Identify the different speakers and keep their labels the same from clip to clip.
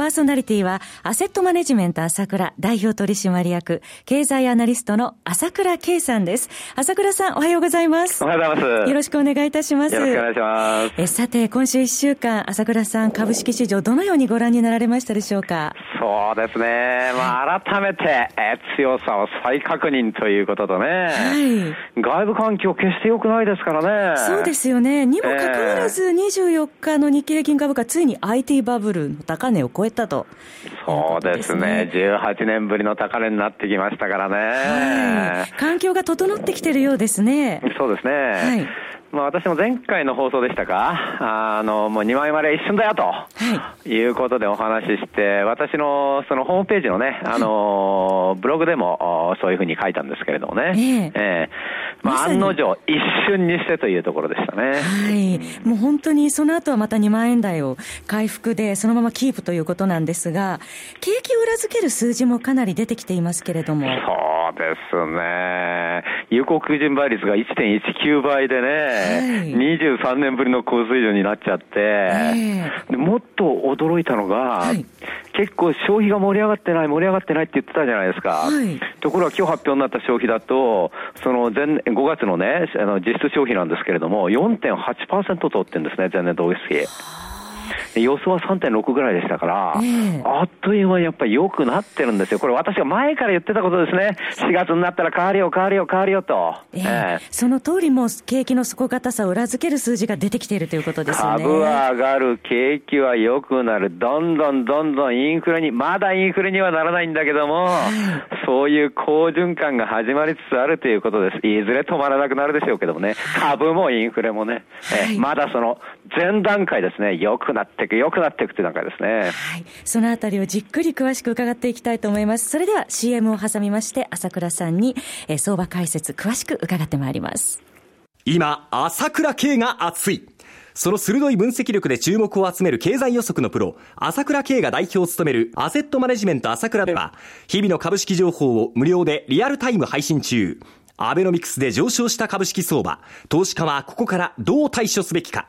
Speaker 1: パーソナリティは、アセットマネジメント朝倉代表取締役、経済アナリストの朝倉慶さんです。朝倉さん、おはようございます。
Speaker 2: おはようございます。
Speaker 1: よろしくお願いいたします。よ
Speaker 2: ろしくお願いします。え
Speaker 1: さて、今週1週間、朝倉さん、株式市場、どのようにご覧になられましたでしょうか？
Speaker 2: そうですね。まあ、改めて、え強さを再確認ということとね。はい。外部環境決して良くないですからね。
Speaker 1: そうですよね。にもかかわらず、24日の日経平均株価、ついに IT バブルの高値を超えたと。
Speaker 2: そうですね。18年ぶりの高値になってきましたからね。
Speaker 1: はい。環境が整ってきてるようですね。
Speaker 2: そうですね。はい。まあ、私も前回の放送でしたか、あの、もう2万円まで一瞬だよと、はい、いうことでお話しして、私のそのホームページのね、あの、ブログでもそういうふうに書いたんですけれどもね、えー、えー、まあ、案の定、一瞬にしてというところでしたね。
Speaker 1: はい。もう本当にその後はまた2万円台を回復で、そのままキープということなんですが、景気を裏付ける数字もかなり出てきていますけれども。
Speaker 2: そうですね。有効求人倍率が1.19倍でね、23年ぶりの高水準になっちゃって、もっと驚いたのが、はい、結構消費が盛り上がってない、盛り上がってないって言ってたじゃないですか。はい、ところが今日発表になった消費だと、その前5月のね、あの実質消費なんですけれども、4.8%取ってるんですね、前年同月比。予想は3.6ぐらいでしたから、えー、あっという間にやっぱり良くなってるんですよ。これ私が前から言ってたことですね。4月になったら変わるよ、変わるよ、変わるよと。
Speaker 1: えー、えー、その通りも景気の底堅さを裏付ける数字が出てきているということですね。
Speaker 2: 株は上がる、景気は良くなる、どんどんどんどんインフレに、まだインフレにはならないんだけども、はい、そういう好循環が始まりつつあるということです。いずれ止まらなくなるでしょうけどもね、株もインフレもね、はい、まだその前段階ですね、良くなっていく、良くなっていくという段階ですね。
Speaker 1: はい。そのあたりをじっくり詳しく伺っていきたいと思います。それでは CM を挟みまして、朝倉さんに、えー、相場解説詳しく伺ってまいります。
Speaker 3: 今、朝倉慶が熱い。その鋭い分析力で注目を集める経済予測のプロ、朝倉慶が代表を務めるアセットマネジメント朝倉では、日々の株式情報を無料でリアルタイム配信中。アベノミクスで上昇した株式相場、投資家はここからどう対処すべきか。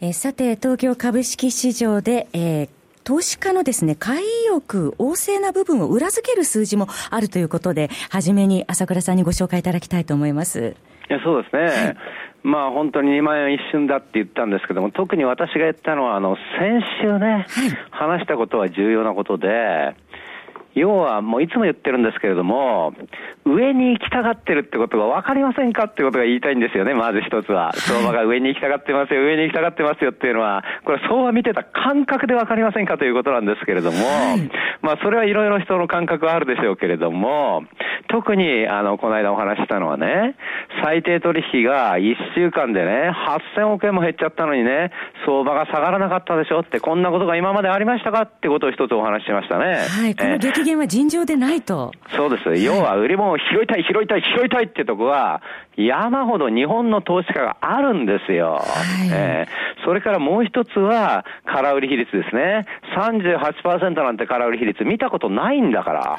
Speaker 1: えさて、東京株式市場で、えー投資家のですね、買い意欲、旺盛な部分を裏付ける数字もあるということで、はじめに朝倉さんにご紹介いただきたいと思います。
Speaker 2: いやそうですね、はい、まあ本当に2万円一瞬だって言ったんですけども、特に私が言ったのは、あの先週ね、はい、話したことは重要なことで、要はもういつも言ってるんですけれども、上に行きたがってるってことが分かりませんかってことが言いたいんですよね、まず一つは。相場が上に行きたがってますよ、上に行きたがってますよっていうのは、これ相場見てた感覚で分かりませんかということなんですけれども、まあそれはいろいろ人の感覚はあるでしょうけれども、特にあの、この間お話したのはね、最低取引が1週間でね、8000億円も減っちゃったのにね、相場が下がらなかったでしょって、こんなことが今までありましたかってことを一つお話ししましたね。
Speaker 1: はい、この激減は尋常でないと。
Speaker 2: そうです。要は売り物を拾いたい、拾いたい、拾いたいってとこは、山ほど日本の投資家があるんですよ。はい、えー、それからもう一つは、空売り比率ですね。38%なんて空売り比率見たことないんだから。は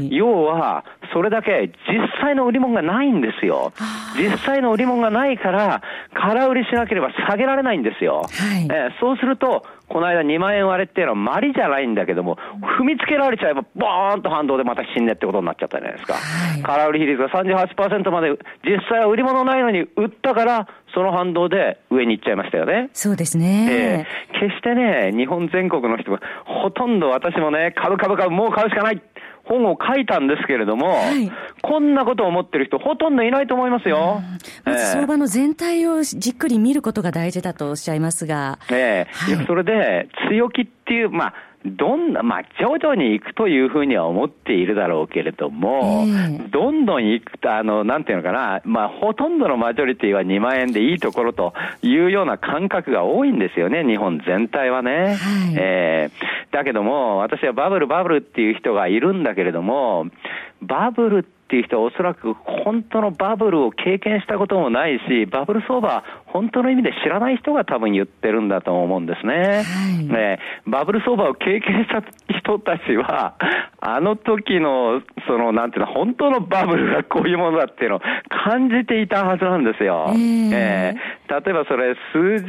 Speaker 2: い、要は、それだけ実際の売り物がないんですよ。実際の売り物がないから、空売りしなければ下げられないんですよ。はい、えー、そうすると、この間2万円割れっていうのはマリじゃないんだけども、踏みつけられちゃえば、ボーンと反動でまた死んでってことになっちゃったじゃないですか。はい、空売り比率が38%まで、実際は売り物ないのに売ったから、その反動で上に行っちゃいましたよね。
Speaker 1: そうですね。
Speaker 2: えー、決してね、日本全国の人が、ほとんど私もね、株株株もう買うしかない。本を書いたんですけれども、はい、こんなことを思ってる人ほとんどいないと思いますよ。
Speaker 1: まず相場の全体をじっくり見ることが大事だとおっしゃいますが。
Speaker 2: ええ。はい、それで、強気っていう、まあ、どんな、まあ、徐々に行くというふうには思っているだろうけれども、えー、どんどん行くと、あの、なんていうのかな、まあ、ほとんどのマジョリティは2万円でいいところというような感覚が多いんですよね、日本全体はね。はい、えー、だけども、私はバブル、バブルっていう人がいるんだけれども、バブルっていう人はおそらく本当のバブルを経験したこともないし、バブル相場、本当の意味で知らない人が多分言ってるんだと思うんですね。はい、ねバブル相場を経験した人たちは、あの時の、その、なんていうの、本当のバブルがこういうものだっていうのを感じていたはずなんですよ。えー、えー、例えばそれ、数字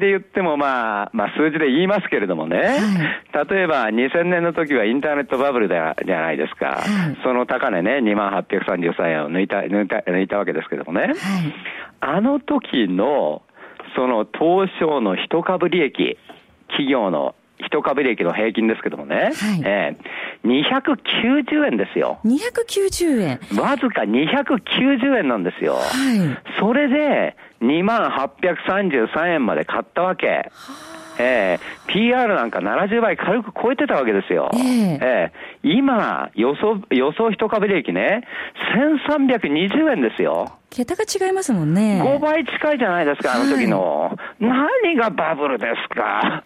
Speaker 2: で言っても、まあ、まあ、数字で言いますけれどもね、はい、例えば2000年の時はインターネットバブルじゃないですか。はい、その高値ね、2万833円を抜いた、抜いた、抜いたわけですけどもね。はい、あの時の、その東証の一株利益、企業の一株利益の平均ですけどもね、はい。えー、290円ですよ。
Speaker 1: 290円
Speaker 2: わずか290円なんですよ。はい、それで2万833円まで買ったわけ。はあえー、PR なんか70倍軽く超えてたわけですよ。えー、えー、今、予想、予想一株利益ね、1320円ですよ。
Speaker 1: 桁が違いますもんね。
Speaker 2: 5倍近いじゃないですか、あの時の。はい、何がバブルですか。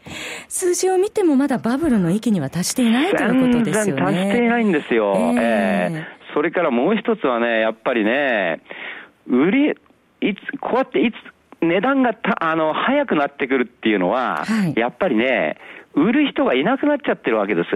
Speaker 1: 数字を見てもまだバブルの域には達していないということですよね。
Speaker 2: 全然達していないんですよ。えー、えー、それからもう一つはね、やっぱりね、売り、いつ、こうやっていつ、値段がたあの早くなってくるっていうのは、はい、やっぱりね、売る人がいなくなっちゃってるわけです。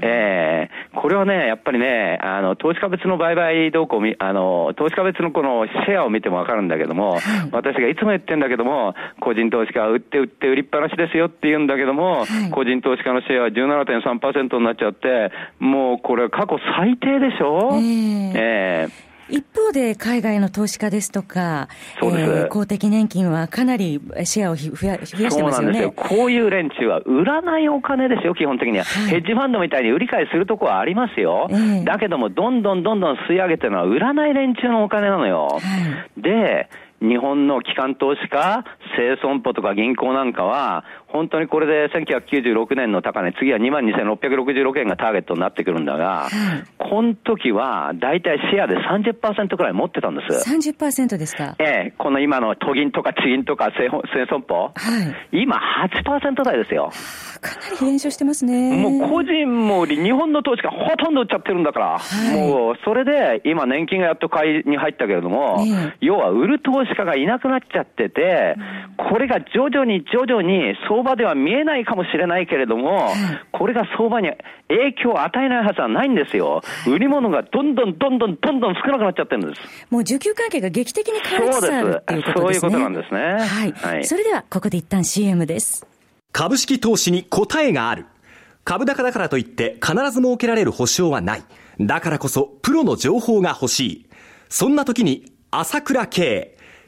Speaker 2: ええ。ー、これはね、やっぱりね、あの、投資家別の売買動向み、あの、投資家別のこのシェアを見てもわかるんだけども、はい、私がいつも言ってんだけども、個人投資家は売って売って売りっぱなしですよって言うんだけども、はい、個人投資家のシェアは17.3%になっちゃって、もうこれ過去最低でしょ？えー、え
Speaker 1: ー一方で海外の投資家ですとか、そうです、えー、公的年金はかなりシェアを増や増やしてますよね。よ
Speaker 2: こういう連中は売らないお金ですよ、基本的には。はい、ヘッジファンドみたいに売り買いするとこはありますよ。えー、だけども、どんどんどんどん吸い上げてるのは売らない連中のお金なのよ。はい、で、日本の機関投資家、生損保とか銀行なんかは、本当にこれで1996年の高値、次は22,666円がターゲットになってくるんだが、この時は大体シェアで30%くらい持ってたんです。
Speaker 1: 30%ですか？
Speaker 2: ええ、この今の都銀とか地銀とか生損保、はい、今8%台ですよ。
Speaker 1: かなり減少してますね。
Speaker 2: もう個人も日本の投資家ほとんど売っちゃってるんだから、はい、もうそれで今年金がやっと買いに入ったけれども、要は売る投資家がいなくなっちゃってて、これが徐々に徐々に相場では見えないかもしれないけれども、これが相場に影響を与えないはずはないんですよ。売り物がどんどんどんどんどんどん少なくなっちゃってるんです。
Speaker 1: もう需給関係が劇的に変わりつつあるっていうことですね。そういうことなんですね。はい。はい、それではここで一旦 CM です。
Speaker 3: 株式投資に答えがある。株高だからといって必ず設けられる保証はない。だからこそプロの情報が欲しい。そんな時に朝倉慶。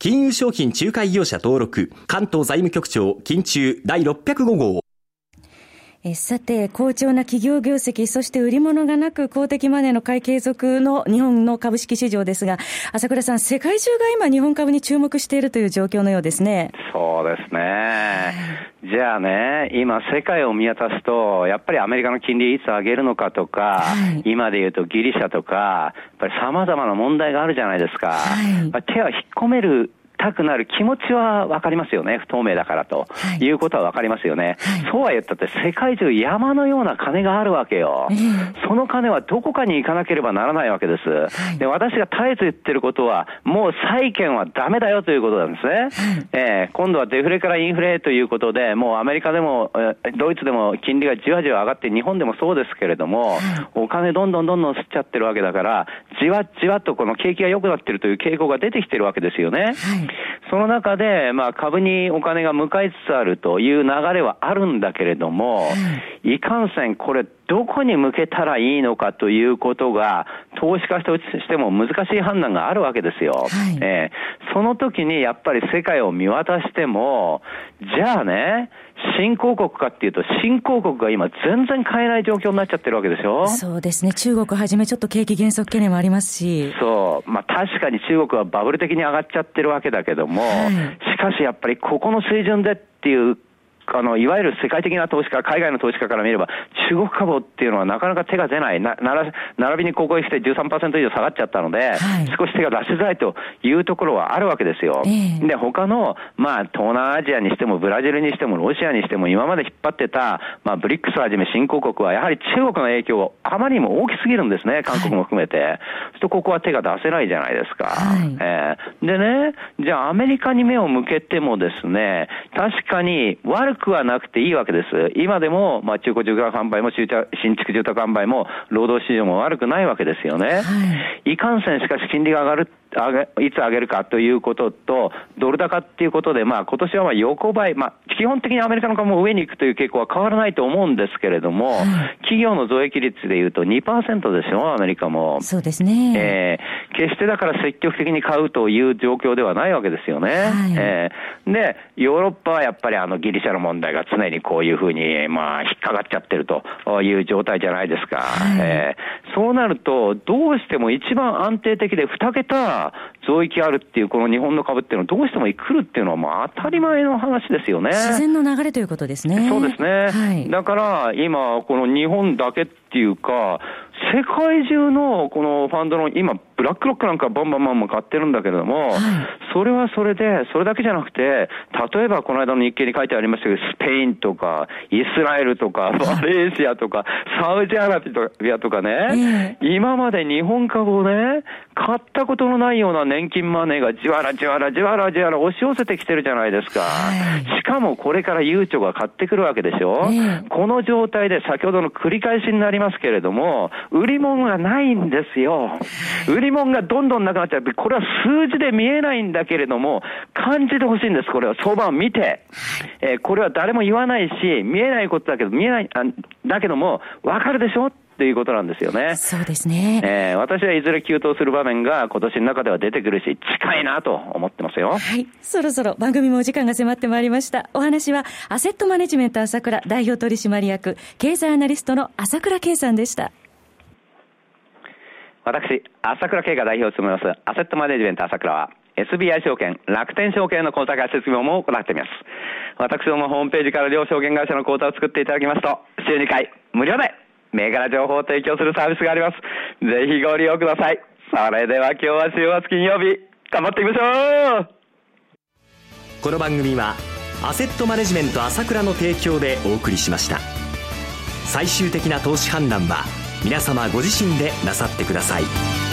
Speaker 3: 金融商品仲介業者登録、関東財務局長、金中第605号。
Speaker 1: えさて、好調な企業業績、そして売り物がなく公的マネーの買い継続の日本の株式市場ですが、朝倉さん、世界中が今日本株に注目しているという状況のようですね。
Speaker 2: そうですね。じゃあね、今世界を見渡すと、やっぱりアメリカの金利いつ上げるのかとか、はい、今で言うとギリシャとか、やっぱり様々な問題があるじゃないですか。はい、手は引っ込めるったくなる気持ちはわかりますよね。不透明だからと。はい、いうことはわかりますよね。はい、そうは言ったって世界中山のような金があるわけよ。えー、その金はどこかに行かなければならないわけです。はい、で、私が絶えず言ってることは、もう債券はダメだよということなんですね。えー、今度はデフレからインフレということで、もうアメリカでも、ドイツでも金利がじわじわ上がって、日本でもそうですけれども、お金どんどんどんどん吸っちゃってるわけだから、じわじわとこの景気が良くなってるという傾向が出てきてるわけですよね。その中で、まあ、株にお金が向かいつつあるという流れはあるんだけれども、い、いかんせん、これ、どこに向けたらいいのかということが、投資家としても難しい判断があるわけですよ。はい、えー、その時にやっぱり世界を見渡しても、じゃあね、新興国かっていうと、新興国が今、全然買えない状況になっちゃってるわけですよ。
Speaker 1: そうですね、中国はじめ、ちょっと景気減速懸念もありますし。
Speaker 2: そう、まあ、確かに中国はバブル的に上がっちゃってるわけだけども、はい、しかしやっぱりここの水準でっていうあの、いわゆる世界的な投資家、海外の投資家から見れば、中国株っていうのはなかなか手が出ない。な、なら、並びにここへ来て13%以上下がっちゃったので、はい、少し手が出しづらいというところはあるわけですよ。えー、で、他の、まあ、東南アジアにしても、ブラジルにしても、ロシアにしても、今まで引っ張ってた、まあ、ブリックスをはじめ新興国は、やはり中国の影響あまりにも大きすぎるんですね、韓国も含めて。はい、そうすると、ここは手が出せないじゃないですか。はい、えー、でね、じゃあアメリカに目を向けてもですね、確かに悪くはなくていいわけです。今でも、まあ、中古住宅販売も新築住宅販売も労働市場も悪くないわけですよね。はい、いかんせんしかし金利が上がるいつ上げるかということと、ドル高っていうことで、まあ今年はまあ横ばい、まあ基本的にアメリカの株も上に行くという傾向は変わらないと思うんですけれども、企業の増益率でいうと2%でしょ、アメリカも。
Speaker 1: そうですね。
Speaker 2: えー、決してだから積極的に買うという状況ではないわけですよね。はい、えー、で、ヨーロッパはやっぱりあのギリシャの問題が常にこういうふうに、まあ引っかかっちゃってるという状態じゃないですか。はい、えー、そうなると、どうしても一番安定的で2桁増益あるっていうこの日本の株っていうのはどうしても来るっていうのはまあ当たり前の話ですよね。
Speaker 1: 自然の流れということですね。
Speaker 2: そうですね。はい、だから今この日本だけっていうか、世界中のこのファンドの今、ブラックロックなんかバンバンバンバン買ってるんだけれども、はい、それはそれで、それだけじゃなくて、例えばこの間の日経に書いてありましたけど、スペインとか、イスラエルとか、マレーシアとか、サウジアラビアとかね、今まで日本株をね、買ったことのないような年金マネーがじわらじわらじわらじわら押し寄せてきてるじゃないですか。しかもこれから悠長が買ってくるわけでしょ、この状態で先ほどの繰り返しになりますけれども、売り物がないんですよ。売 り物がどんどんなくなっちゃって、これは数字で見えないんだけれども、感じてほしいんです、これは。相場を見て。えー、これは誰も言わないし、見えないことだけど、見えない、あだけども、わかるでしょ？ということなんですよね。
Speaker 1: そうですね。
Speaker 2: えー、私はいずれ急騰する場面が今年の中では出てくるし、近いなと思ってますよ。
Speaker 1: はい。そろそろ番組もお時間が迫ってまいりました。お話は、アセットマネジメント朝倉代表取締役、経済アナリストの朝倉圭さんでした。
Speaker 2: 私、朝倉慶が代表を務めます、アセットマネジメント朝倉は、SBI 証券、楽天証券の口座開設業務を行っています。私どもホームページから両証券会社の口座を作っていただきますと、週2回、無料で、銘柄情報を提供するサービスがあります。ぜひご利用ください。それでは今日は週末金曜日、頑張っていきましょう
Speaker 3: この番組は、アセットマネジメント朝倉の提供でお送りしました。最終的な投資判断は、皆様ご自身でなさってください。